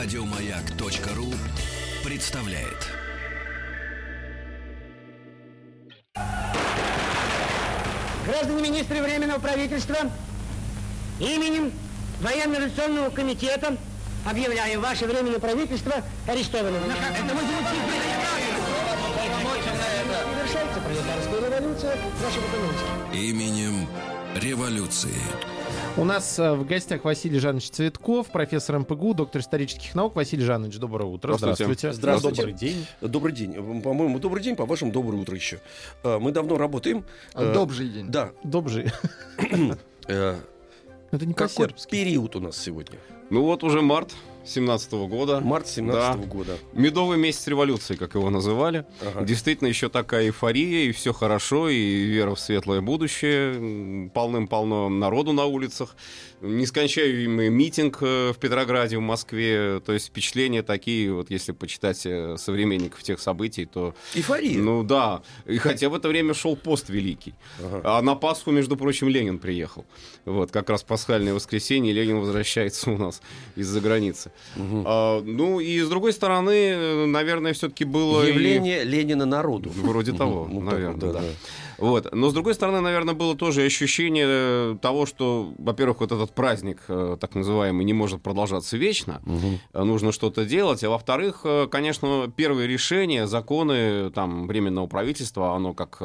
Радиомаяк.ру представляет. Граждане министры Временного правительства, именем Военно-революционного комитета объявляю ваше Временное правительство арестованным. Это мы Совершается пролетарская революция экономике. Именем революции. У нас э, в гостях Василий Жанович Цветков, профессор МПГУ, доктор исторических наук. Василий Жанович, доброе утро. Здравствуйте. Здравствуйте. Добрый день. Добрый день. По-моему, добрый день, по-вашему, доброе утро еще. Э, Мы давно работаем. Э, Добрый день. Да. Добрый. Это не Какой период у нас сегодня? Ну вот уже март 17 года. Март 17 Да. года. Медовый месяц революции, как его называли. Ага. Действительно, еще такая эйфория, и все хорошо, и вера в светлое будущее. Полным-полно народу на улицах. Нескончаемый митинг э, в Петрограде, в Москве. То есть впечатления такие, вот если почитать э, современников тех событий, то... Эйфория. Ну да, и хотя в это время шел пост великий. Ага. А на Пасху, между прочим, Ленин приехал. Вот, как раз пасхальное воскресенье, Ленин возвращается у нас из-за границы. А, ну, и с другой стороны, э, наверное, все-таки было... и- Явление Ленина народу. Вроде того, Ну, наверное, вот, да. да, да. Вот. Но с другой стороны, наверное, было тоже ощущение э, того, что, во-первых, вот этот праздник, э, так называемый, не может продолжаться вечно. Э, Нужно что-то делать. А во-вторых, конечно, первые решения, законы там, временного правительства, оно как,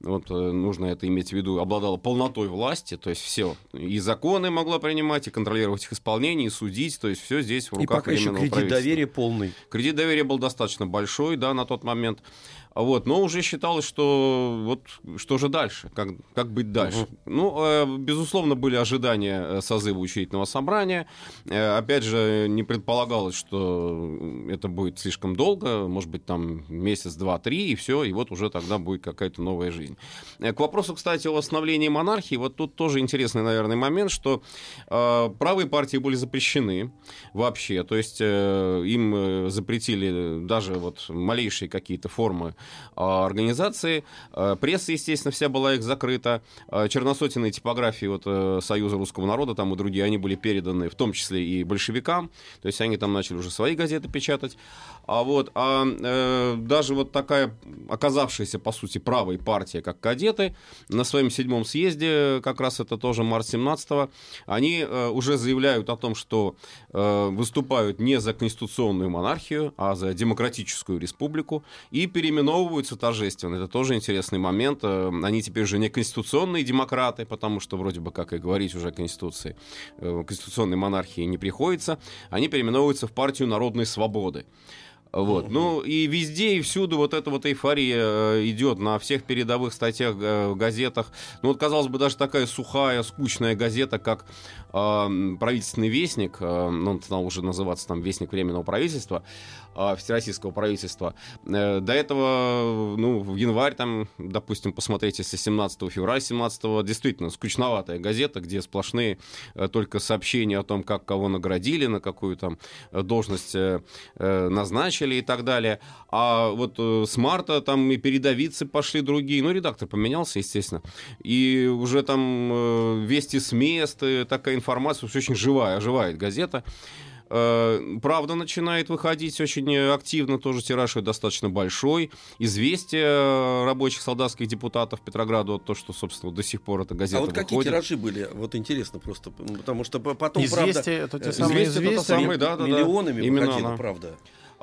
вот, нужно это иметь в виду, обладало полнотой власти, то есть все. И законы могла принимать, и контролировать их исполнение, и судить, то есть все здесь в И руках пока еще временного кредит правительства. доверия полный. Кредит доверия был достаточно большой, да, на тот момент. Вот, но уже считалось, что вот что же дальше, как, как быть дальше. Ну, э, безусловно, были ожидания э, созыва учредительного собрания. Э, опять же, не предполагалось, что это будет слишком долго, может быть, там месяц, два, три, и все, и вот уже тогда будет какая-то новая жизнь. К вопросу, кстати, о восстановлении монархии, вот тут тоже интересный, наверное, момент, что правые партии были запрещены вообще, то есть им запретили даже вот малейшие какие-то формы организации, Э, пресса, естественно, вся была их закрыта, Э, черносотенные типографии вот, э, Союза русского народа, там и другие, они были переданы в том числе и большевикам, то есть они там начали уже свои газеты печатать, а вот а, э, даже вот такая оказавшаяся, по сути, правой партия, как кадеты, на своем седьмом съезде, как раз это тоже март 17 они э, уже заявляют о том, что э, выступают не за конституционную монархию, а за демократическую республику, и переименовываются торжественно. Это тоже интересный момент. Э, Они теперь уже не конституционные демократы, потому что вроде бы, как и говорить уже о Конституции, э, конституционной монархии не приходится. Они переименовываются в партию народной свободы. Вот. Ну и везде и всюду вот эта вот эйфория э, идет на всех передовых статьях, в газетах. Ну вот, казалось бы, даже такая сухая, скучная газета, как э, правительственный вестник, э, ну, он стал уже называться там Вестник Временного правительства, Всероссийского правительства. Э, до этого, ну, в январь там, допустим, посмотреть, если 17 февраля 17 действительно скучноватая газета, где сплошные э, только сообщения о том, как кого наградили, на какую там э, должность назначили и так далее. А вот с марта там и передовицы пошли другие. Ну, редактор поменялся, естественно. И уже там вести с мест, такая информация, очень живая, оживает газета. Э, Правда начинает выходить очень активно, тоже тираж достаточно большой. Известия рабочих солдатских депутатов Петрограда, вот то, что, собственно, до сих пор эта газета А вот какие выходит. тиражи были? Вот интересно просто, потому что по- потом, Известия, правда, это те э, самые известия, это известия. самые, да, да, да. миллионами Именно выходило, она. правда.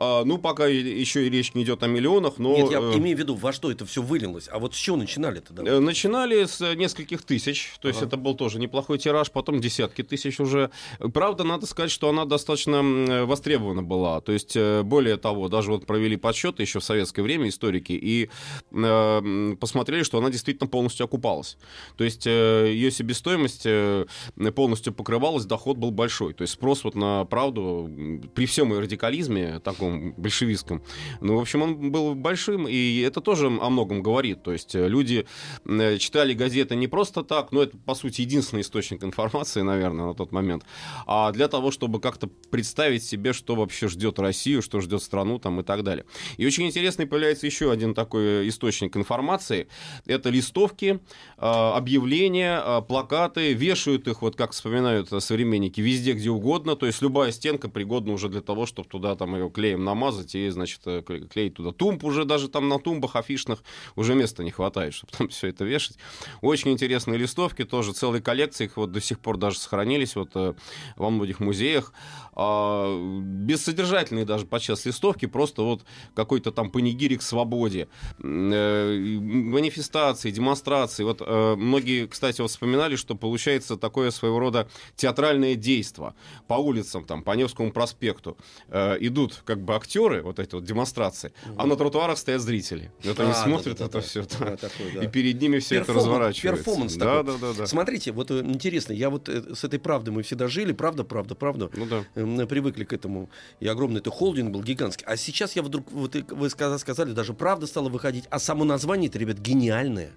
А, ну, пока еще и речь не идет о миллионах, но... Нет, я э, имею в виду, во что это все вылилось. А вот с чего начинали тогда? Э, Начинали с э, нескольких тысяч, то есть это был тоже неплохой тираж, потом десятки тысяч уже. Правда, надо сказать, что она достаточно востребована была. То есть, более того, даже вот провели подсчеты еще в советское время историки и э, посмотрели, что она действительно полностью окупалась. То есть э, ее себестоимость э, полностью покрывалась, доход был большой. То есть спрос вот на правду при всем ее радикализме таком таком большевистском. Ну, в общем, он был большим, и это тоже о многом говорит. То есть э, люди э, читали газеты не просто так, но это, по сути, единственный источник информации, наверное, на тот момент, а для того, чтобы как-то представить себе, что вообще ждет Россию, что ждет страну там и так далее. И очень интересный появляется еще один такой источник информации. Это листовки, э, объявления, плакаты, вешают их, вот как вспоминают современники, везде, где угодно. То есть любая стенка пригодна уже для того, чтобы туда там ее клеем намазать и, значит, клеить туда тумб уже даже там на тумбах афишных уже места не хватает, чтобы там все это вешать. Очень интересные листовки, тоже целые коллекции, их вот до сих пор даже сохранились вот э, во многих музеях. А, бессодержательные даже подчас листовки, просто вот какой-то там панегирик свободе, э, манифестации, демонстрации. Вот э, многие, кстати, вот вспоминали, что получается такое своего рода театральное действо. По улицам, там, по Невскому проспекту э, идут как бы актеры, вот эти вот демонстрации, угу. а на тротуарах стоят зрители. Вот они а, смотрят да, да, это да, все, да, такой, да. и перед ними все Перформанс, это разворачивается. Перформанс да, такой. Да, да, да. Смотрите, вот интересно, я вот с этой правдой мы всегда жили, правда, правда, правда. Ну да привыкли к этому. И огромный это холдинг был гигантский. А сейчас я вдруг, вот вы сказали, даже правда стала выходить. А само название ребят, гениальное.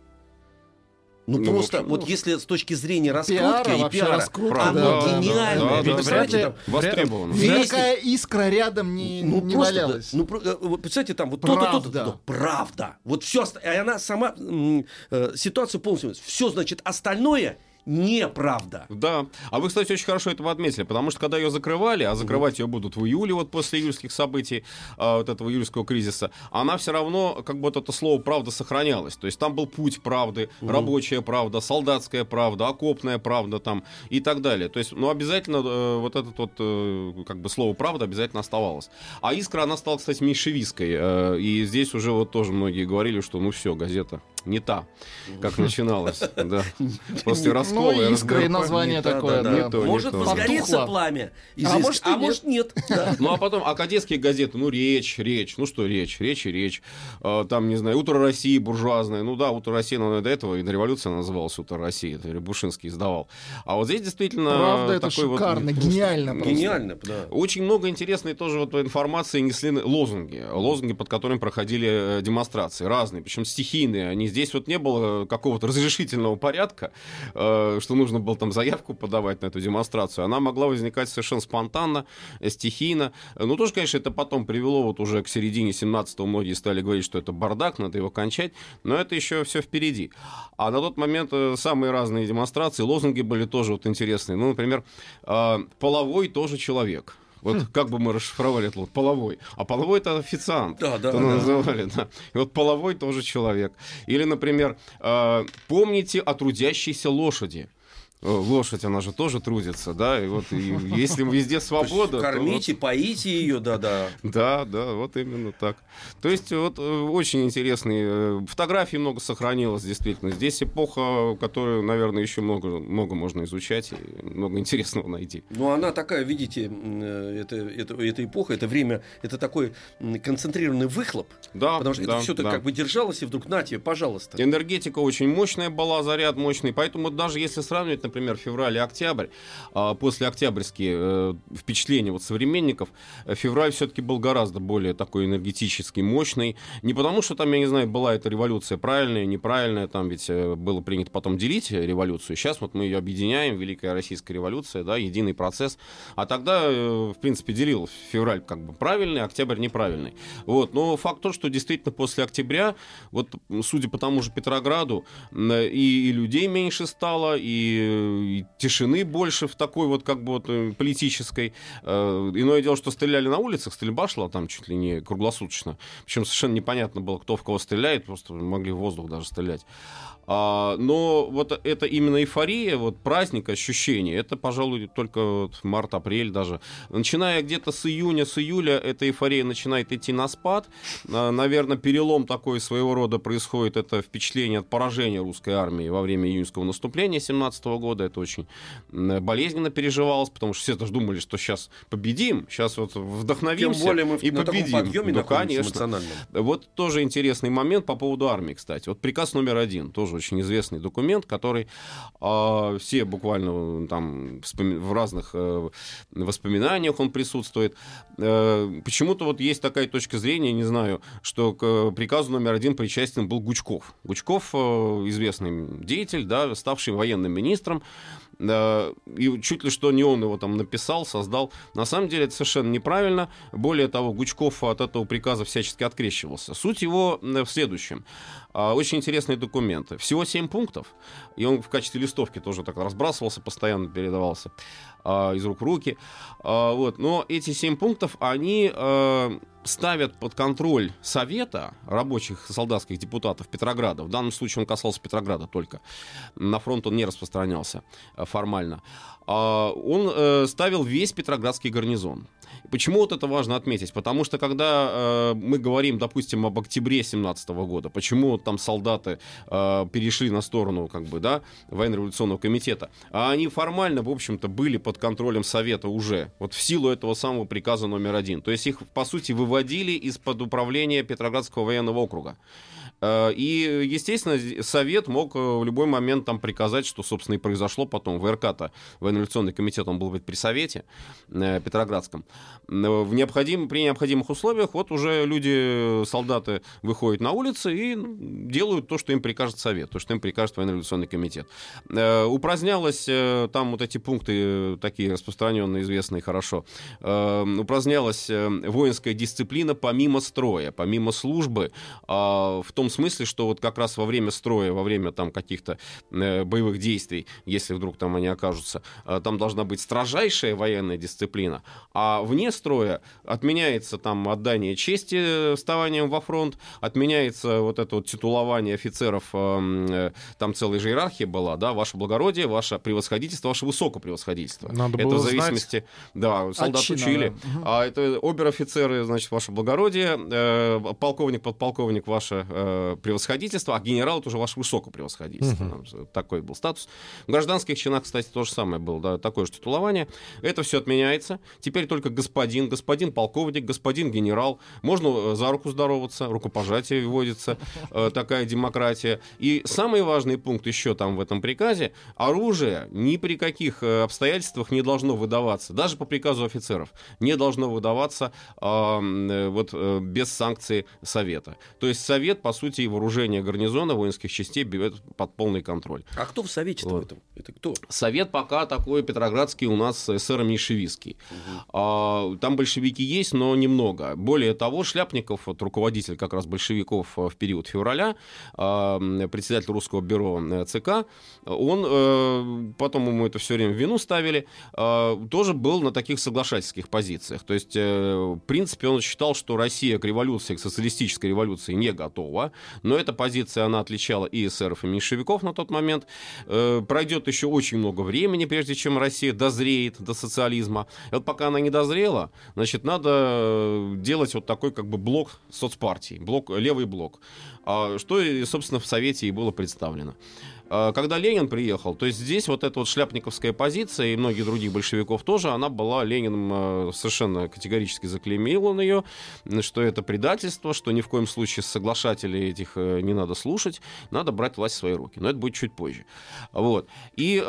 Ну, ну просто, общем, вот ну, если с точки зрения раскрутки пиара, и пиара, раскрутка, оно да, гениальное. Да, да, вряд ли, там, востребовано. Такая искра рядом не, ну, не просто, валялась. Ну, э, вот, представьте, там вот правда. то-то, то-то, то, правда. Вот все, и она сама, э, ситуация полностью, все, значит, остальное неправда. Да. А вы, кстати, очень хорошо этого отметили, потому что когда ее закрывали, а закрывать ее будут в июле, вот после июльских событий, а, вот этого июльского кризиса, она все равно, как бы вот это слово правда сохранялось. То есть там был путь правды, угу. рабочая правда, солдатская правда, окопная правда там и так далее. То есть, ну, обязательно э, вот это вот, э, как бы слово правда обязательно оставалось. А искра, она стала, кстати, меньшевистской. Э, и здесь уже вот тоже многие говорили, что ну все, газета не та, как начиналось, да, после раскола. Ну, искра и название такое, да. Может возгореться пламя, а может, а может нет. Ну, а потом, а кадетские газеты, ну, речь, речь, ну что речь, речь и речь. А, там, не знаю, «Утро России» буржуазное, ну да, «Утро России», но до этого и на революция называлась «Утро России», это Рябушинский издавал. А вот здесь действительно Правда, это шикарно, гениально Гениально, да. Очень много интересной тоже вот информации несли лозунги, лозунги, под которыми проходили э, демонстрации, разные, причем стихийные, они здесь вот не было какого-то разрешительного порядка, э, что нужно было там заявку подавать на эту демонстрацию. Она могла возникать совершенно спонтанно, э, стихийно. Ну, тоже, конечно, это потом привело вот уже к середине 17-го. Многие стали говорить, что это бардак, надо его кончать. Но это еще все впереди. А на тот момент э, самые разные демонстрации, лозунги были тоже вот интересные. Ну, например, половой тоже человек. Вот хм. как бы мы расшифровали это вот половой. А половой это официант. Да, да. да. называли, да. И вот половой тоже человек. Или, например, э, помните о трудящейся лошади. Э, лошадь, она же тоже трудится, да, и вот и если везде свобода... Кормите, вот... поите ее, да-да. Да, да, вот именно так. То есть вот э, очень интересные э, фотографии много сохранилось, действительно. Здесь эпоха, которую, наверное, еще много, много можно изучать и много интересного найти. Ну, она такая, видите, это, это, это эпоха, это время, это такой концентрированный выхлоп. Да, Потому что да, это все так да. как бы держалось, и вдруг на тебе, пожалуйста. Энергетика очень мощная была, заряд мощный, поэтому даже если сравнивать, например, февраль и октябрь, а после октябрьские э, впечатления вот современников, э, февраль все-таки был гораздо более такой энергетический, мощный. Не потому, что там, я не знаю, была эта революция правильная, неправильная, там ведь э, было принято потом делить революцию. Сейчас вот мы ее объединяем, Великая Российская революция, да, единый процесс. А тогда, в принципе, делил февраль как бы правильный, октябрь неправильный. Вот. Но факт то, что действительно после октября, вот судя по тому же Петрограду, и, и людей меньше стало, и и тишины больше в такой вот как бы вот э, политической. Э, иное дело, что стреляли на улицах, стрельба шла там чуть ли не круглосуточно. Причем совершенно непонятно было, кто в кого стреляет, просто могли в воздух даже стрелять. А, но вот это именно эйфория, вот праздник, ощущение, это, пожалуй, только вот март-апрель даже. Начиная где-то с июня, с июля, эта эйфория начинает идти на спад. А, наверное, перелом такой своего рода происходит, это впечатление от поражения русской армии во время июньского наступления 17 года. Это очень болезненно переживалось, потому что все даже думали, что сейчас победим, сейчас вот вдохновимся Тем более мы и на победим. Таком подъеме ну, конечно. Вот тоже интересный момент по поводу армии, кстати. Вот приказ номер один тоже тоже очень известный документ, который э, все буквально там в разных э, воспоминаниях он присутствует. Э, почему-то вот есть такая точка зрения, не знаю, что к приказу номер один причастен был Гучков. Гучков э, известный деятель, да, ставший военным министром, и чуть ли что не он его там написал, создал. На самом деле это совершенно неправильно. Более того, Гучков от этого приказа всячески открещивался. Суть его в следующем. А, очень интересные документы. Всего 7 пунктов. И он в качестве листовки тоже так разбрасывался, постоянно передавался а, из рук в руки. А, вот. Но эти 7 пунктов, они ставят под контроль Совета рабочих солдатских депутатов Петрограда. В данном случае он касался Петрограда только. На фронт он не распространялся э, формально. Он э, ставил весь Петроградский гарнизон. Почему вот это важно отметить? Потому что когда э, мы говорим, допустим, об октябре 17 года, почему там солдаты э, перешли на сторону, как бы, да, военно-революционного комитета, а они формально, в общем-то, были под контролем Совета уже, вот в силу этого самого приказа номер один. То есть их, по сути, выводили из-под управления Петроградского военного округа. Э, и, естественно, Совет мог э, в любой момент там приказать, что, собственно, и произошло потом. ВРК-то, военно-революционный комитет, он был быть при Совете э, Петроградском. В необходим, при необходимых условиях вот уже люди, солдаты выходят на улицы и делают то, что им прикажет Совет, то, что им прикажет военно-революционный комитет. Упразднялось там вот эти пункты, такие распространенные, известные хорошо, упразднялась воинская дисциплина помимо строя, помимо службы, а в том смысле, что вот как раз во время строя, во время там каких-то э, боевых действий, если вдруг там они окажутся, э, там должна быть строжайшая военная дисциплина, а вне строя отменяется там отдание чести вставанием во фронт, отменяется вот это вот титулование офицеров, эм, э, там целая же иерархия была, да, ваше благородие, ваше превосходительство, ваше высокопревосходительство. Надо это было в зависимости, знать да, солдат чина, учили, да. а это обер-офицеры, значит, ваше благородие, э, полковник, подполковник, ваше э, превосходительство, а генерал это уже ваше высокопревосходительство. Угу. Такой был статус. В гражданских чинах, кстати, то же самое было, да, такое же титулование. Это все отменяется. Теперь только господин, господин полковник, господин генерал. Можно э, за руку здороваться, рукопожатие вводится, э, такая демократия. И самый важный пункт еще там в этом приказе, оружие ни при каких э, обстоятельствах не должно выдаваться, даже по приказу офицеров, не должно выдаваться э, вот, э, без санкции Совета. То есть Совет, по сути, и вооружение гарнизона воинских частей берет под полный контроль. А кто в Совете вот. в этом? Это кто? Совет пока такой петроградский у нас эсеро-меньшевистский. Угу. А, там большевики есть, но немного. Более того, Шляпников, вот, руководитель как раз большевиков э, в период февраля, а, председатель русского бюро э, ЦК, он, э, потом ему это все время в вину ставили, тоже был на таких соглашательских позициях. То есть, в принципе, он считал, что Россия к революции, к социалистической революции не готова, но эта позиция, она отличала и эсеров, и меньшевиков на тот момент. Э, пройдет еще очень много времени, прежде чем Россия дозреет до социализма. И вот пока она не дозрела, значит, надо э, делать вот такой как бы блок соцпартий, блок, левый блок. А что, собственно, в Совете и было представлено. А, когда Ленин приехал, то есть здесь вот эта вот шляпниковская позиция и многих других большевиков тоже, она была Лениным а, совершенно категорически заклеймил он ее, что это предательство, что ни в коем случае соглашателей этих э, не надо слушать, надо брать власть в свои руки. Но это будет чуть позже. Вот. И,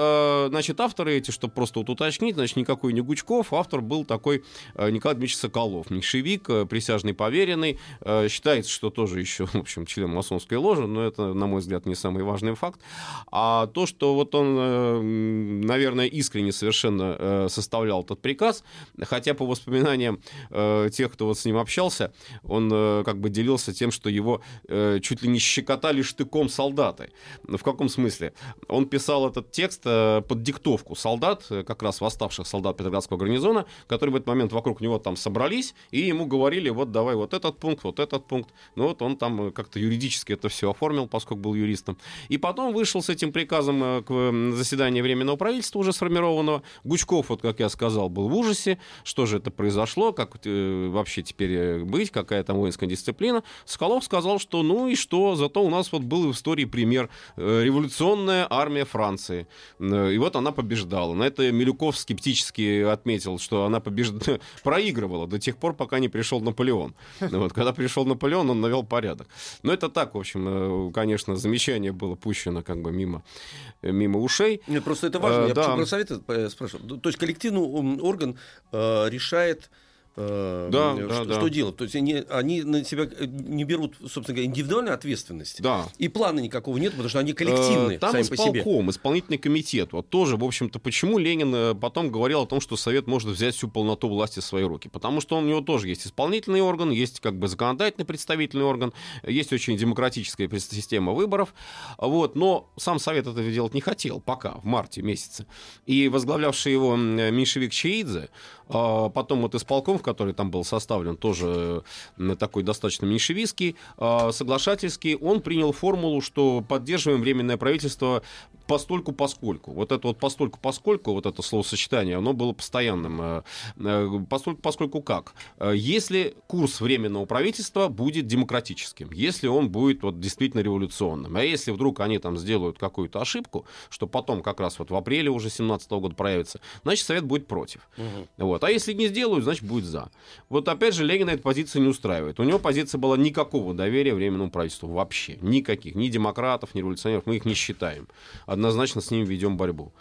значит, авторы эти, чтобы просто вот уточнить, значит, никакой не Гучков, автор был такой Николай Дмитриевич Соколов, меньшевик, э, присяжный поверенный, считается, что тоже еще, в общем, член масонской ложи, но это, на мой взгляд, не самый важный факт. А то, что вот он, э, наверное, искренне совершенно э, составлял этот приказ, хотя по воспоминаниям э, тех, кто вот с ним общался, он как бы делился тем, что его чуть ли не щекотали штыком солдаты. В каком смысле? Он писал этот текст под диктовку солдат, как раз восставших солдат Петроградского гарнизона, которые в этот момент вокруг него там собрались, и ему говорили, вот давай вот этот пункт, вот этот пункт. Ну вот он там как-то юридически это все оформил, поскольку был юристом. И потом вышел вышел с этим приказом э, к заседанию Временного правительства уже сформированного. Гучков, вот как я сказал, был в ужасе, что же это произошло, как э, вообще теперь э, быть, какая там воинская дисциплина. Соколов сказал, что ну и что, зато у нас вот был в истории пример революционная армия Франции. И вот она побеждала. На это Милюков скептически отметил, что она побежд... проигрывала до тех пор, пока не пришел Наполеон. Вот, когда пришел Наполеон, он навел порядок. Но это так, в общем, конечно, замечание было пущено как бы мимо, мимо ушей. Нет, просто это важно. А, Я да. про совет спрашиваю. То есть коллективный орган э, решает э, да, что, да, что делать. То есть они, они на себя не берут, собственно говоря, индивидуальную ответственность. Да. И плана никакого нет, потому что они коллективные. Э, там сами исполком, по себе. исполнительный комитет. Вот тоже, в общем-то, почему Ленин э, потом говорил о том, что Совет может взять всю полноту власти в свои руки. Потому что у него тоже есть исполнительный орган, есть как бы законодательный представительный орган, есть очень демократическая система выборов. Вот. Но сам Совет это делать не хотел пока, в марте месяце. И возглавлявший его меньшевик Чаидзе, потом вот исполком, в который там был составлен, тоже э, такой достаточно меньшевистский, а, соглашательский, он принял формулу, что поддерживаем временное правительство постольку поскольку. Вот это вот постольку поскольку, вот это словосочетание, оно было постоянным. Э, э, постольку поскольку как? Если курс временного правительства будет демократическим, если он будет вот действительно революционным, а если вдруг они там сделают какую-то ошибку, что потом как раз вот в апреле уже 17 года проявится, значит, Совет будет против. Угу. Вот. Вот. А если не сделают, значит, будет за. Вот опять же, Ленина эта позиция не устраивает. У него позиция была никакого доверия Временному правительству. Вообще. Никаких. Ни демократов, ни революционеров. Мы их не считаем. Однозначно с ними ведем борьбу.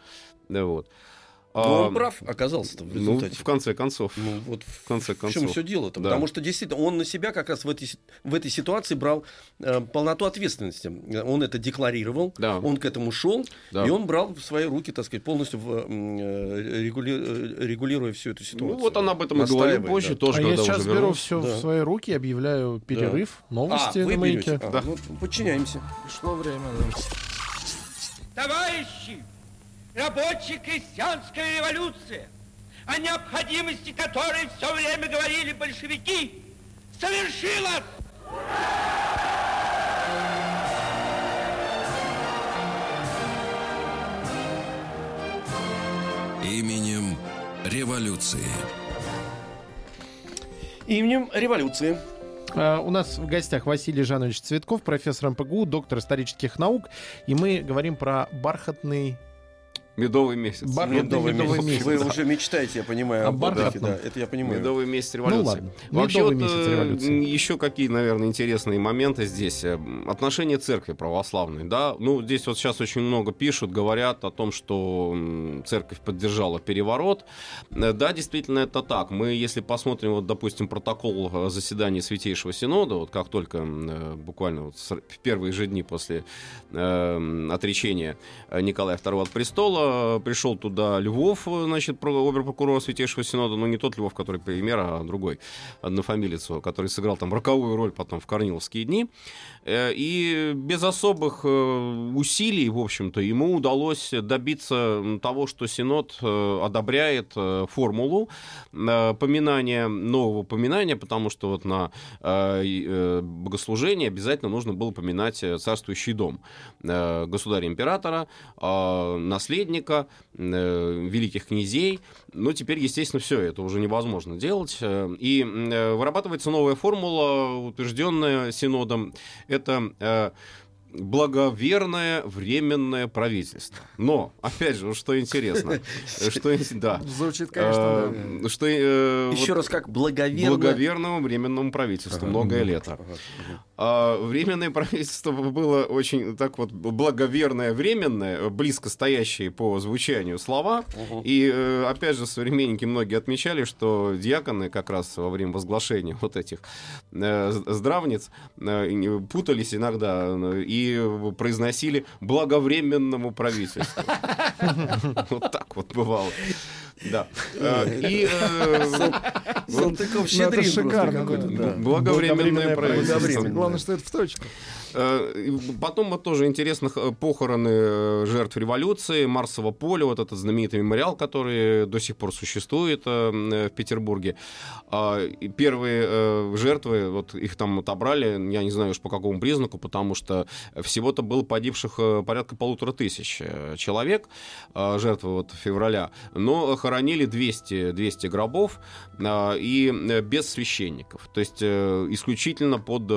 Да, вот. Но ну, он прав оказался в результате. Ну, в конце концов. Ну, вот в конце концов. В чем все дело-то? Да. Потому что действительно он на себя как раз в этой, в этой ситуации брал э, полноту ответственности. Он это декларировал, да. он к этому шел, да. и он брал в свои руки, так сказать, полностью в, э, регули, э, регулируя всю эту ситуацию. Ну, вот он об этом и говорил позже да. тоже. А я сейчас беру все да. в свои руки, объявляю перерыв, да. новости а, на маяке. А, да. ну, подчиняемся. Пришло время. Да. Товарищи! Рабочая крестьянская революция, о необходимости которой все время говорили большевики, совершилась! Именем революции. Именем революции. Uh, у нас в гостях Василий Жанович Цветков, профессор МПГУ, доктор исторических наук, и мы говорим про бархатный Медовый месяц. Бархатный медовый, медовый месяц. Вы да. уже мечтаете, я понимаю, о бархатном. Да, это я понимаю. Медовый месяц революции. Ну ладно. Вообще, медовый вот, месяц революции. Еще какие, наверное, интересные моменты здесь. Э, отношения церкви православной, да. Ну, здесь вот сейчас очень много пишут, говорят о том, что церковь поддержала переворот. Э, да, действительно, это так. Мы, если посмотрим, вот, допустим, протокол э, заседания Святейшего Синода, вот как только буквально вот в первые же дни после э, отречения Николая II от престола, пришел туда Львов, значит, обер-прокурор Святейшего Синода, но не тот Львов, который премьер, а другой, однофамилец, который сыграл там роковую роль потом в Корниловские дни. Э, и без особых э, усилий, в общем-то, ему удалось добиться того, что Синод э, одобряет формулу поминания, нового поминания, потому что вот на богослужение обязательно нужно было поминать царствующий дом государя-императора, наследника, великих князей. Но теперь, естественно, все это уже невозможно делать. И вырабатывается новая формула, утвержденная Синодом это э, благоверное временное правительство. Но, опять же, что интересно, что да. Звучит, конечно, да. Что, э, Еще вот, раз, как благоверное... Благоверному временному правительству, ага, многое ага, лето. Ага. А, временное правительство было очень так вот благоверное временное, близко стоящие по звучанию слова. Угу. И, э, опять же, современники многие отмечали, что диаконы как раз во время возглашения вот этих э, здравниц э, путались иногда и произносили благовременному правительству. Вот так вот бывало. Да. И э, Салтыков щедрин шикарно. Благовременное правительство. Главное, что это в точку. Потом вот тоже интересно похороны жертв революции, Марсово поле, вот этот знаменитый мемориал, который до сих пор существует в Петербурге. А, первые жертвы, вот их там отобрали, я не знаю уж по какому признаку, потому что всего-то было погибших порядка полутора тысяч человек, жертвы вот февраля, но хоронили 200, 200 гробов и без священников. То есть исключительно под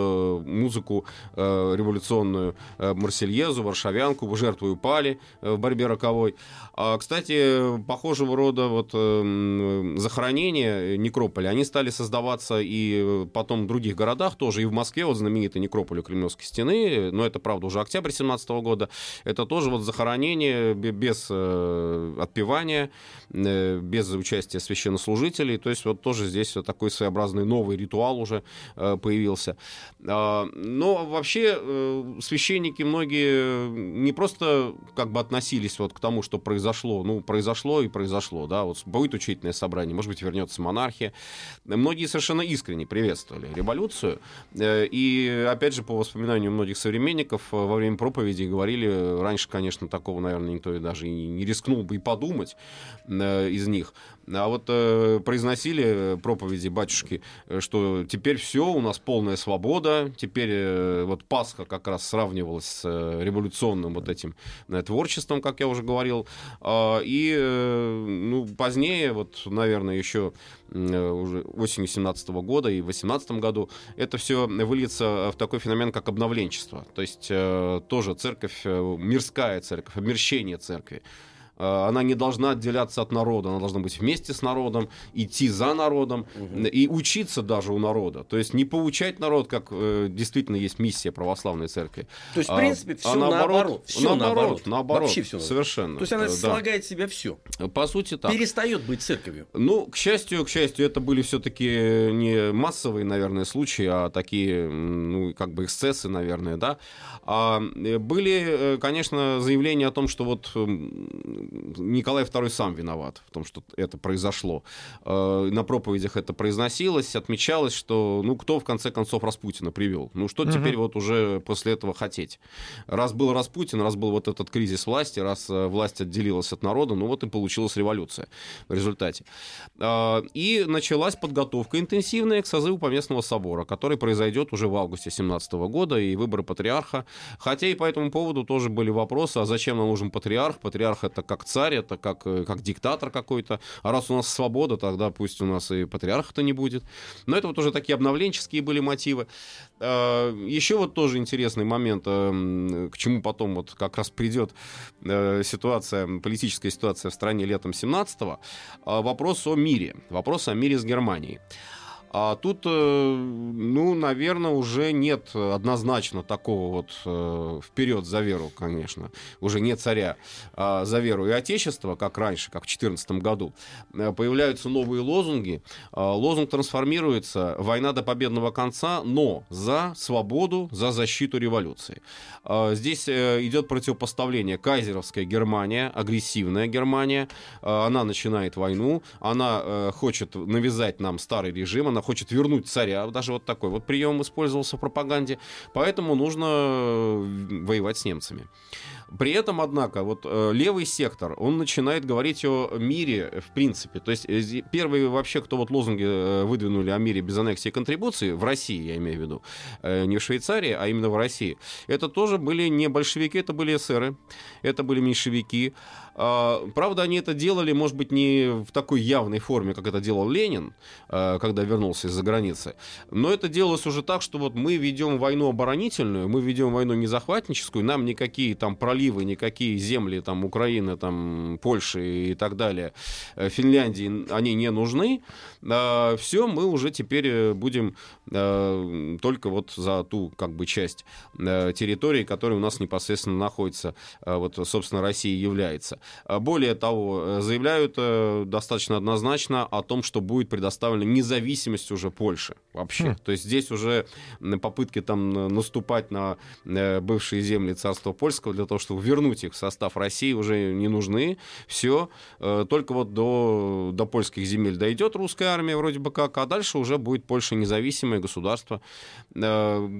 музыку революционную Марсельезу, Варшавянку, жертвы упали в борьбе роковой. А, кстати, похожего рода вот захоронения, некрополи, они стали создаваться и потом в других городах тоже, и в Москве, вот знаменитый некрополь у Кремлевской стены, но это, правда, уже октябрь 17 года, это тоже вот захоронение без э, отпевания, э, без участия священнослужителей, то есть вот тоже здесь вот такой своеобразный новый ритуал уже э, появился. А, но вообще священники многие не просто как бы относились вот к тому, что произошло, ну, произошло и произошло, да, вот будет учительное собрание, может быть, вернется монархия. Многие совершенно искренне приветствовали революцию, и, опять же, по воспоминанию многих современников, во время проповеди говорили, раньше, конечно, такого, наверное, никто даже и не рискнул бы и подумать из них, а вот э, произносили проповеди батюшки, э, что теперь все, у нас полная свобода, теперь э, вот Пасха как раз сравнивалась с э, революционным вот этим э, творчеством, как я уже говорил. Э, и э, ну, позднее, вот, наверное, еще уже осенью 17 года и в 18 году, это все выльется в такой феномен, как обновленчество. То есть тоже церковь, мирская церковь, обмерщение церкви. Э, она не должна отделяться от народа, она должна быть вместе с народом, идти за народом угу. и учиться даже у народа. То есть не поучать народ, как э, действительно есть миссия православной церкви. То есть, в а, принципе, все а, наоборот. наоборот. Все наоборот, наоборот. наоборот Вообще все совершенно. То есть она да. слагает в себя все. По сути, так. Перестает быть церковью. Ну, к счастью, к счастью, это были все-таки не массовые, наверное, случаи, а такие, ну, как бы эксцессы, наверное, да. А э, были, конечно, заявления о том, что вот Николай II сам виноват в том, что это произошло. Э, на проповедях это произносилось, отмечалось, что ну кто в конце концов Распутина привел? Ну что угу. теперь вот уже после этого хотеть? Раз был Распутин, раз был вот этот кризис власти, раз э, власть отделилась от народа, ну вот и получилась революция в результате. Э, и началась подготовка интенсивная к созыву Поместного собора, который произойдет уже в августе 17 года, и выборы патриарха. Хотя и по этому поводу тоже были вопросы, а зачем нам нужен патриарх? Патриарх это как царь, это как, э, как диктатор какой-то. А раз у нас свобода, тогда пусть у нас и патриарха-то не будет. Но это вот уже такие обновленческие были мотивы. А, Еще вот тоже интересный момент, э, к чему потом вот как раз придет э, ситуация, политическая ситуация в стране летом 17-го. А, вопрос о мире. Вопрос о мире с Германией. А тут, э, ну, наверное, уже нет однозначно такого вот э, вперед за веру, конечно. Уже не царя а за веру и отечество, как раньше, как в 2014 году. Э, появляются новые лозунги. Лозунг трансформируется «Война до победного конца, но за свободу, за защиту революции». Здесь идет противопоставление. Кайзеровская Германия, агрессивная Германия, она начинает войну, она хочет навязать нам старый режим, она хочет вернуть царя. Даже вот такой вот прием использовался в пропаганде. Поэтому нужно э, воевать с немцами. При этом, однако, вот э, левый сектор, он начинает говорить о мире в принципе. То есть э, первые вообще, кто вот лозунги э, выдвинули о мире без аннексии и контрибуции, в России, я имею в виду, э, не в Швейцарии, а именно в России, это тоже были не большевики, это были эсеры, это были меньшевики. Э, правда, они это делали, может быть, не в такой явной форме, как это делал Ленин, э, когда вернулся из-за границы, но это делалось уже так, что вот мы ведем войну оборонительную, мы ведем войну не захватническую, нам никакие там проливы проливы, никакие земли там Украины, там Польши и так далее, э, Финляндии, они не нужны. А, Все, мы уже теперь э, будем э, только вот за ту как бы часть территории, которая у нас непосредственно находится, вот, собственно, Россия является. Более того, заявляют достаточно однозначно о том, что будет предоставлена независимость уже Польши вообще. Хм. То есть здесь уже попытки там наступать на бывшие земли царства польского для того, что вернуть их в состав России уже не нужны. Все. Только вот до, до польских земель дойдет русская армия вроде бы как, а дальше уже будет Польша независимое государство.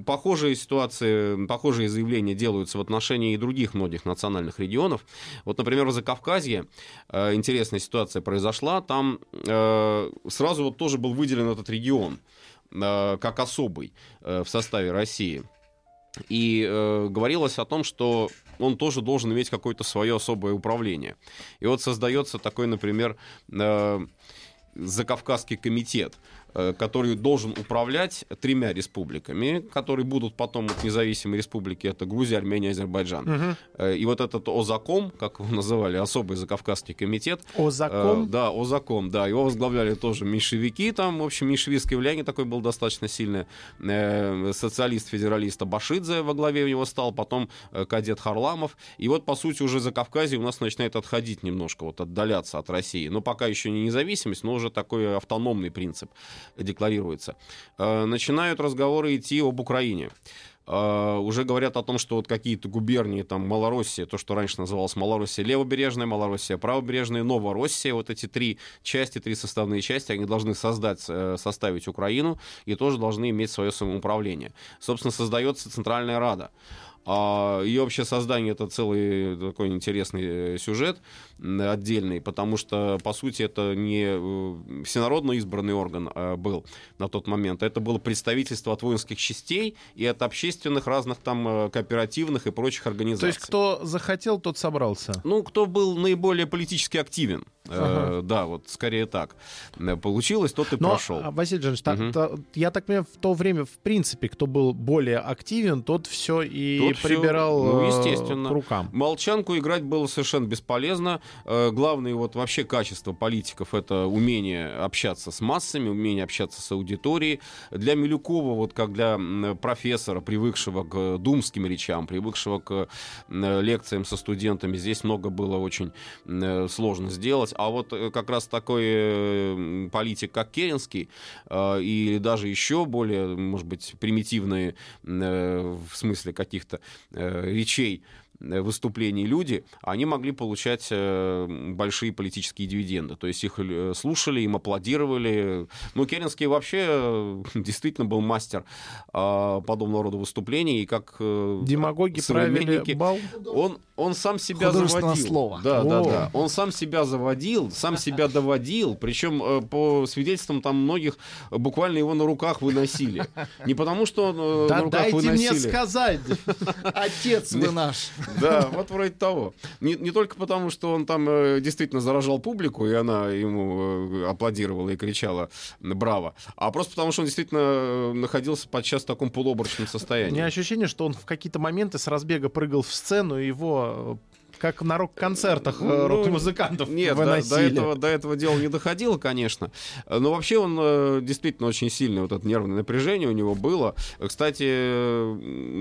Похожие ситуации, похожие заявления делаются в отношении и других многих национальных регионов. Вот, например, в Закавказье интересная ситуация произошла. Там сразу вот тоже был выделен этот регион как особый в составе России. И э, говорилось о том, что он тоже должен иметь какое-то свое особое управление. И вот создается такой, например, э, Закавказский комитет, Э, который должен управлять тремя республиками, которые будут потом вот, независимые республики, это Грузия, Армения, Азербайджан. Угу. И вот этот ОЗАКОМ, как его называли, особый Закавказский комитет. ОЗАКОМ? Э, да, ОЗАКОМ, да. Его возглавляли тоже меньшевики, там, в общем, меньшевистское влияние такое было достаточно сильное. Э, социалист-федералист Башидзе во главе у него стал, потом э, кадет Харламов. И вот, по сути, уже Закавказье у нас начинает отходить немножко, вот отдаляться от России. Но пока еще не независимость, но уже такой автономный принцип декларируется. Э, начинают разговоры идти об Украине э, уже говорят о том, что вот какие-то губернии, там, Малороссия, то, что раньше называлось Малороссия левобережная, Малороссия правобережная, Новороссия, вот эти три части, три составные части, они должны создать, э, составить Украину и тоже должны иметь свое самоуправление. Собственно, создается Центральная Рада. А ее вообще создание это целый такой интересный э, сюжет отдельный, потому что, по сути, это не э, всенародно избранный орган а, был на тот момент. Это было представительство от воинских частей и от общественных разных там э, кооперативных и прочих организаций. То есть кто захотел, тот собрался? Ну, кто был наиболее политически активен. Ага. Э, да, вот скорее так получилось, тот и Но, прошел. Василий Жанович, угу. та, та, я так понимаю, в то время, в принципе, кто был более активен, тот все и тот прибирал все, ну, естественно. к рукам. Молчанку играть было совершенно бесполезно. Э, главное вот вообще качество политиков это умение общаться с массами, умение общаться с аудиторией. Для Милюкова, вот как для профессора, привыкшего к думским речам, привыкшего к лекциям со студентами, здесь много было очень сложно сделать. А вот э, как раз такой политик, как Керенский, э, или даже еще более, может быть, примитивные в смысле каких-то речей, Э, выступлений люди, они могли получать э, большие политические дивиденды. То есть их э, слушали, им аплодировали. Ну, Керенский вообще действительно был мастер а, подобного рода выступлений. И как Демагоги правили бал? Он, он сам себя заводил. слово. Да, О. да, да. Он сам себя заводил, сам себя доводил. Причем по свидетельствам там многих буквально его на руках выносили. Не потому, что он да на руках дайте выносили. мне сказать, отец вы наш. Да, вот вроде того. Не, не только потому, что он там э, действительно заражал публику, и она ему э, аплодировала и кричала «Браво!», а просто потому, что он действительно э, находился подчас в таком полуоборочном состоянии. У меня ощущение, что он в какие-то моменты с разбега прыгал в сцену, и его как на рок-концертах ну, э, рок-музыкантов Нет, выносили. до, до, этого, до этого дела не доходило, конечно. Но вообще он э, действительно очень сильный, вот это нервное напряжение у него было. Кстати,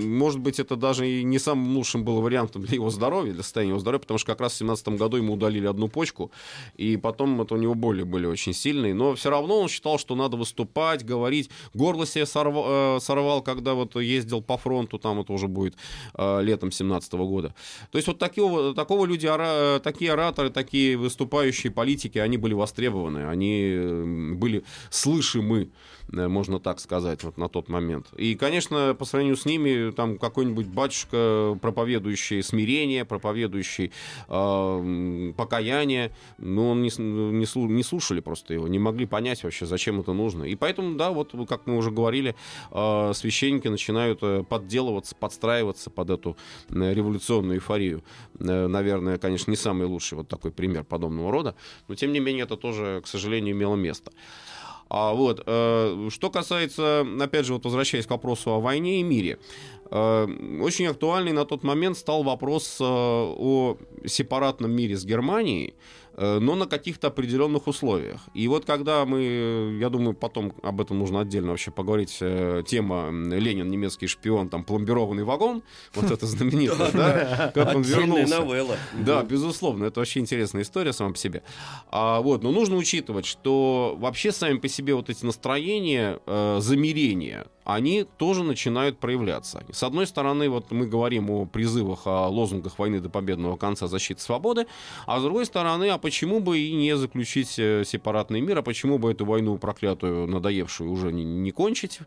может быть, это даже и не самым лучшим было вариантом для его здоровья, для состояния его здоровья, потому что как раз в 17 году ему удалили одну почку, и потом это у него боли были очень сильные. Но все равно он считал, что надо выступать, говорить. Горло себе сорвал, э, сорвал когда вот ездил по фронту, там это уже будет летом 17 года. То есть вот такого такого люди, ора, такие ораторы, такие выступающие политики, они были востребованы, они были слышимы. Э, можно так сказать, вот на тот момент. И, конечно, по сравнению с ними, там какой-нибудь батюшка, проповедующий смирение, проповедующий э, покаяние, ну, он не, не, не слушали просто его, не могли понять вообще, зачем это нужно. И поэтому, да, вот, как мы уже говорили, э, священники начинают э, подделываться, подстраиваться под эту э, революционную эйфорию. Э, наверное, конечно, не самый лучший вот такой пример подобного рода, но, тем не менее, это тоже, к сожалению, имело место. А вот, э, что касается, опять же, вот возвращаясь к вопросу о войне и мире, э, очень актуальный на тот момент стал вопрос э, о сепаратном мире с Германией, но на каких-то определенных условиях. И вот когда мы, я думаю, потом об этом нужно отдельно вообще поговорить, э, тема «Ленин, немецкий шпион», там, пломбированный вагон, вот это знаменитое, да, как он вернулся. новелла. Да, безусловно, это вообще интересная история сама по себе. А, вот, но нужно учитывать, что вообще сами по себе вот эти настроения, э, замерения, они тоже начинают проявляться. С одной стороны, вот мы говорим о призывах, о лозунгах войны до победного конца защиты свободы, а с другой стороны, а почему бы и не заключить э, сепаратный мир, а почему бы эту войну проклятую, надоевшую уже не, не кончить,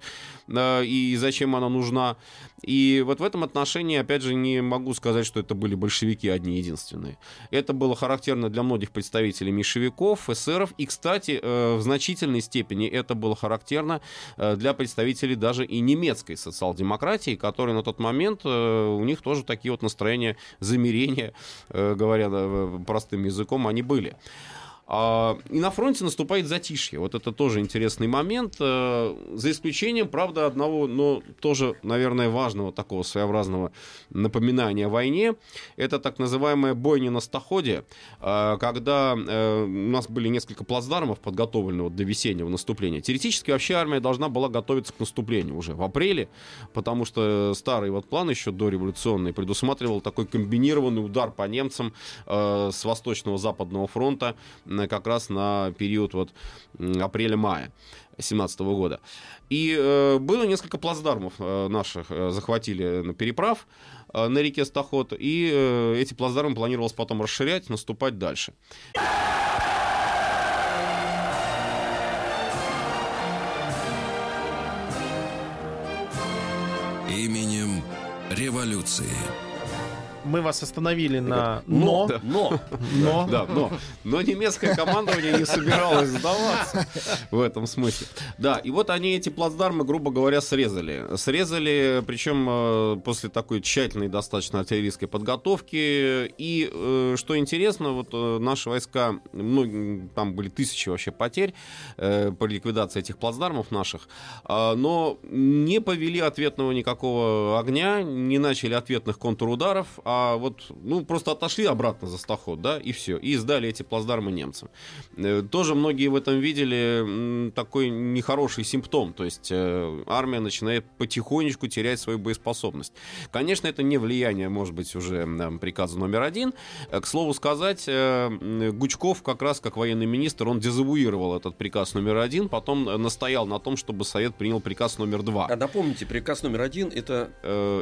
и зачем она нужна. И вот в этом отношении, опять же, не могу сказать, что это были большевики одни единственные. Это было характерно для многих представителей меньшевиков, эсеров, и, кстати, э, в значительной степени это было характерно э, для представителей даже и немецкой социал-демократии, которые на тот момент, э, у них тоже такие вот настроения замерения, говоря простым языком, они были. А, и на фронте наступает затишье. Вот это тоже интересный момент. Э, за исключением, правда, одного, но тоже, наверное, важного такого своеобразного напоминания о войне. Это так называемая бойня на Стоходе, э, когда э, у нас были несколько плацдармов подготовлены для весеннего наступления. Теоретически вообще армия должна была готовиться к наступлению уже в апреле, потому что старый вот план еще дореволюционный предусматривал такой комбинированный удар по немцам с восточного западного фронта как раз на период вот апреля-мая 2017 года. И э, было несколько плацдармов э, наших э, захватили на переправ э, на реке Стахот, и э, эти плацдармы планировалось потом расширять, наступать дальше. Именем революции мы вас остановили на но. Но. Но. Да, но. Но немецкое командование не собиралось сдаваться в этом смысле. Да, и вот они эти плацдармы, грубо говоря, срезали. Срезали, причем э, после такой тщательной достаточно артиллерийской подготовки. И э, что интересно, вот э, наши войска, ну, там были тысячи вообще потерь по ликвидации этих плацдармов наших, но не повели ответного никакого огня, не начали ответных контрударов, а вот, ну, просто отошли обратно за стаход, да, и все, и сдали эти плацдармы немцам. Э, тоже многие в этом видели такой нехороший симптом, то есть э, армия начинает потихонечку терять свою боеспособность. Конечно, это не влияние, может быть, уже приказа номер один. Э, к слову сказать, Гучков как раз как военный министр, он дезавуировал этот приказ номер один, потом настоял на том, чтобы Совет принял приказ номер два. А напомните, приказ номер один это...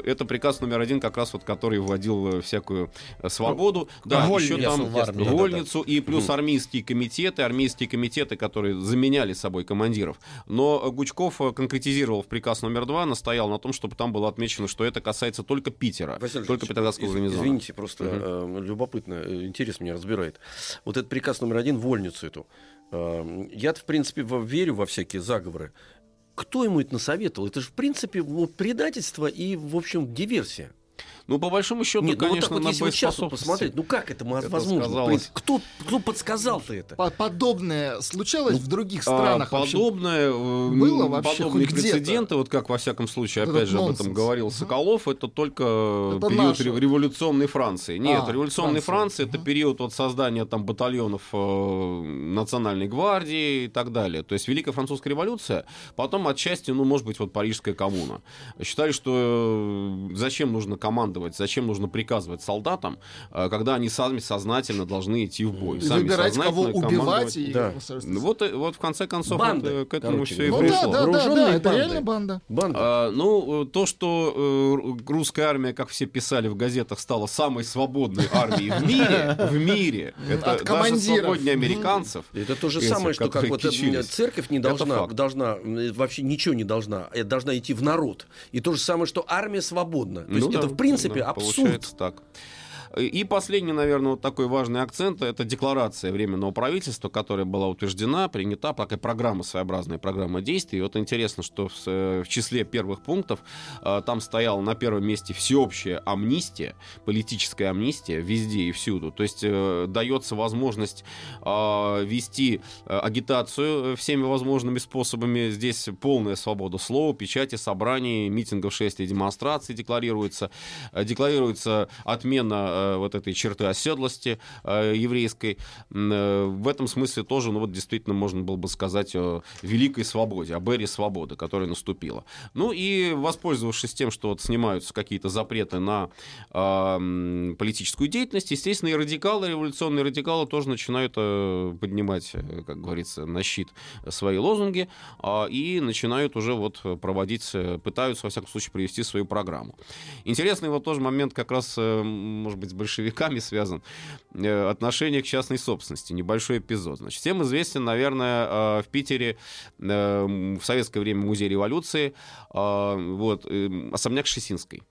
Это приказ номер один, как раз вот который вводил получил всякую э, свободу. Ну, да, вольницу, еще там вольницу и плюс армейские комитеты, армейские комитеты, которые заменяли собой командиров. Но Гучков э, конкретизировал в приказ номер два, настоял на том, чтобы там было отмечено, что это касается только Питера, Василий только Петроградского гарнизона. Извините, просто угу. э, любопытно, э, интерес меня разбирает. Вот этот приказ номер один, вольницу эту. Э, я в принципе, верю во всякие заговоры кто ему это насоветовал? Это же, в принципе, предательство и, в общем, диверсия. Ну, по большому счету, Нет, конечно, ну, вот так вот, если вот сейчас посмотреть, ну как это возможно? Сказалось... Кто, кто подсказал-то это? Подобное случалось ну, в других странах? А, подобное, э, было вообще подобные прецеденты, вот как во всяком случае, опять Этот же, нонсенс. об этом говорил Соколов, это только это период наша. революционной Франции. Нет, а, революционной Франции, Франции это период вот создания там батальонов э, Национальной гвардии и так далее. То есть Великая Французская революция, потом отчасти, ну, может быть, вот Парижская коммуна. Считали, что э, зачем нужно команда командовать, зачем нужно приказывать солдатам, э, когда они сами сознательно должны идти в бой. Сами Выбирать, кого убивать. И да. Ну, вот, э, вот в конце концов банда, вот, к этому короче. все и ну, пришло. Да, да, да, да, это реально банда. банда. А, ну, то, что э, русская армия, как все писали в газетах, стала самой свободной армией в мире, в мире, это даже свободнее американцев. Это то же самое, что как вот церковь не должна, должна, вообще ничего не должна, должна идти в народ. И то же самое, что армия свободна. То есть это в принципе принципе, да, абсурд. Получается так. И последний, наверное, вот такой важный акцент — это декларация Временного правительства, которая была утверждена, принята, такая программа, своеобразная программа действий. И вот интересно, что в, э, в числе первых пунктов э, там стояла на первом месте всеобщая амнистия, политическая амнистия везде и всюду. То есть э, дается возможность э, вести агитацию всеми возможными способами. Здесь полная свобода слова, печати, собраний, митингов, шествий, демонстраций декларируется. Декларируется отмена вот этой черты оседлости э, еврейской. Э, в этом смысле тоже, ну вот действительно можно было бы сказать о великой свободе, о эре свободы, которая наступила. Ну и воспользовавшись тем, что вот снимаются какие-то запреты на э, политическую деятельность, естественно, и радикалы, революционные радикалы тоже начинают э, поднимать, как говорится, на щит свои лозунги э, и начинают уже вот проводить, пытаются, во всяком случае, привести свою программу. Интересный вот тоже момент как раз, может быть, большевиками связан. Э, отношение к частной собственности. Небольшой эпизод. Значит, всем известен, наверное, э, в Питере в советское время музей революции вот, особняк Шесинской.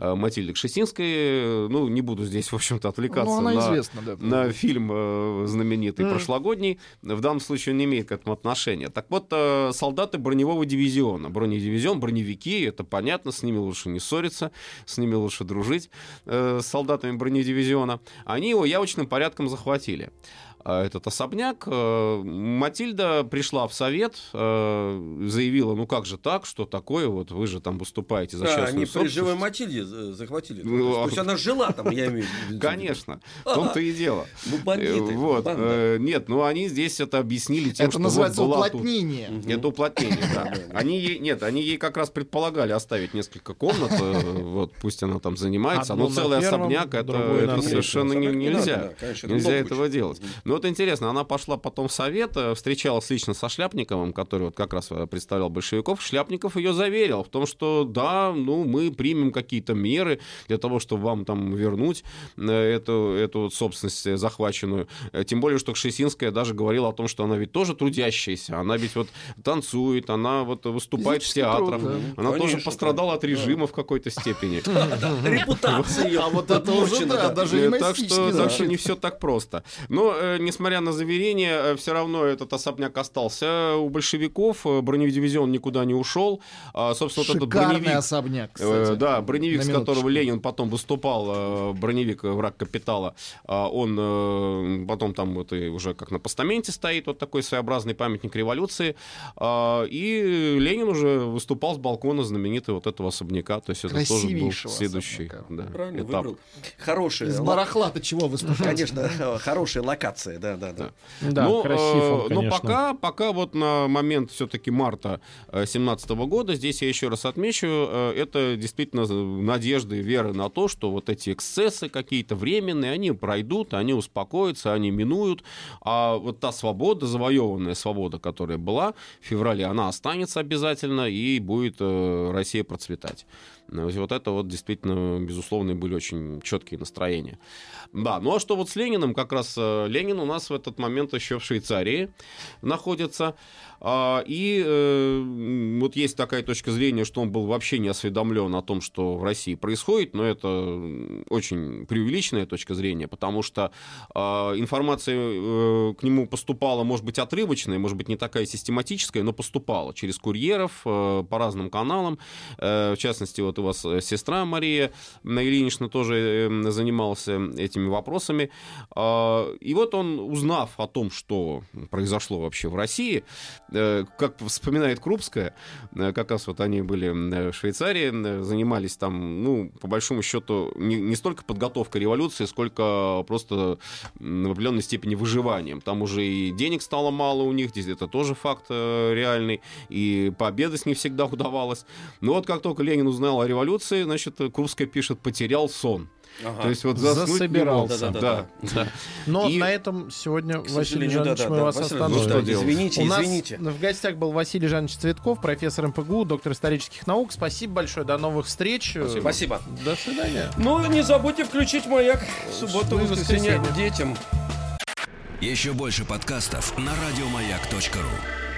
Э, Матильды Кшесинской. Ну, не буду здесь, в общем-то, отвлекаться ну, на, известна, да. на фильм э, знаменитый mm. прошлогодний. В данном случае он не имеет к этому отношения. Так вот, э, солдаты броневого дивизиона. Бронедивизион, броневики, это понятно, с ними лучше не ссориться, с ними лучше дружить, с солдатами бронедивизиона. Они его явочным порядком захватили. А, этот особняк. Э, Матильда пришла в совет, э, заявила, ну как же так, что такое, вот вы же там выступаете за частную они собственность. живой Матильде захватили. Ну, То есть а она жила там, я имею в виду. Конечно, в том-то и дело. Ну, бандиты. Вот. Э, нет, ну они здесь это объяснили тем, это что называется вот уплотнение. Тут... Это уплотнение, да. Они ей, нет, они ей как раз предполагали оставить несколько комнат, вот пусть она там занимается, но целый особняк, это, это совершенно нельзя. Нельзя этого делать. Ну вот интересно, она пошла потом в совет, э, встречалась лично со Шляпниковым, который вот как раз э, представлял большевиков. Шляпников ее заверил в том, что да, ну мы примем какие-то меры для того, чтобы вам там вернуть э, эту, эту вот собственность захваченную. Тем более, что Кшесинская даже говорила о том, что она ведь тоже трудящаяся, она ведь вот танцует, она вот выступает в театрах, труд, да. она Конечно, тоже пострадала да. от режима да. в какой-то степени. Репутация. А вот это уже, да, даже Так что не все так просто. Но, несмотря на заверение, все равно этот особняк остался у большевиков, бронедивизион никуда не ушел. А, собственно, вот этот броневик... особняк, э, кстати. Да, броневик, с которого Ленин потом выступал, э, броневик «Враг капитала», а, он э, потом там вот и уже как на постаменте стоит, вот такой своеобразный памятник революции. А, и Ленин уже выступал с балкона знаменитый вот этого особняка. То есть это тоже был следующий да, Правильно этап. выбрал. Хороший. Из барахла-то чего выступать? Конечно, хорошая локация, да, да, да. Да, но, красив он, Но пока, пока вот на момент все-таки марта 2017 года, здесь я еще раз отмечу, это действительно надежды, вера на то, что вот эти эксцессы какие-то временные, они пройдут, они успокоятся, они минуют, а вот та свобода, завоеванная свобода, которая была в феврале, она останется обязательно и будет Россия процветать. Вот это вот действительно, безусловно, были очень четкие настроения. Да, ну а что вот с Лениным, как раз Ленин у нас в этот момент еще в Швейцарии находится. А, и э, вот есть такая точка зрения, что он был вообще не осведомлен о том, что в России происходит, но это очень преувеличенная точка зрения, потому что а, информация э, к нему поступала, может быть, отрывочная, может быть, не такая систематическая, но поступала через курьеров э, по разным каналам. В частности, вот у вас сестра Мария Ильинична тоже занималась этими вопросами. А, и вот он, узнав о том, что произошло вообще в России, Э, как вспоминает Крупская, э, как раз вот они были в Швейцарии, занимались там, ну, по большому счету, не, не столько подготовкой революции, сколько просто в определенной степени выживанием. Там уже и денег стало мало у них, здесь это тоже факт э, реальный, и пообедать не всегда удавалось. Но вот как только Ленин узнал о революции, значит, Крупская пишет «потерял сон». Ага. То есть вот засобирался. Да, да, да, да. Но и... на этом сегодня, Василий Жанович, да, да, мы да, вас Василий, остановим. Ну, что извините, У нас извините. в гостях был Василий Жанович Цветков, профессор МПГУ, доктор исторических наук. Спасибо большое, до новых встреч. Спасибо. До свидания. Ну, не забудьте включить маяк в субботу и воскресенье детям. Еще больше подкастов на радиомаяк.ру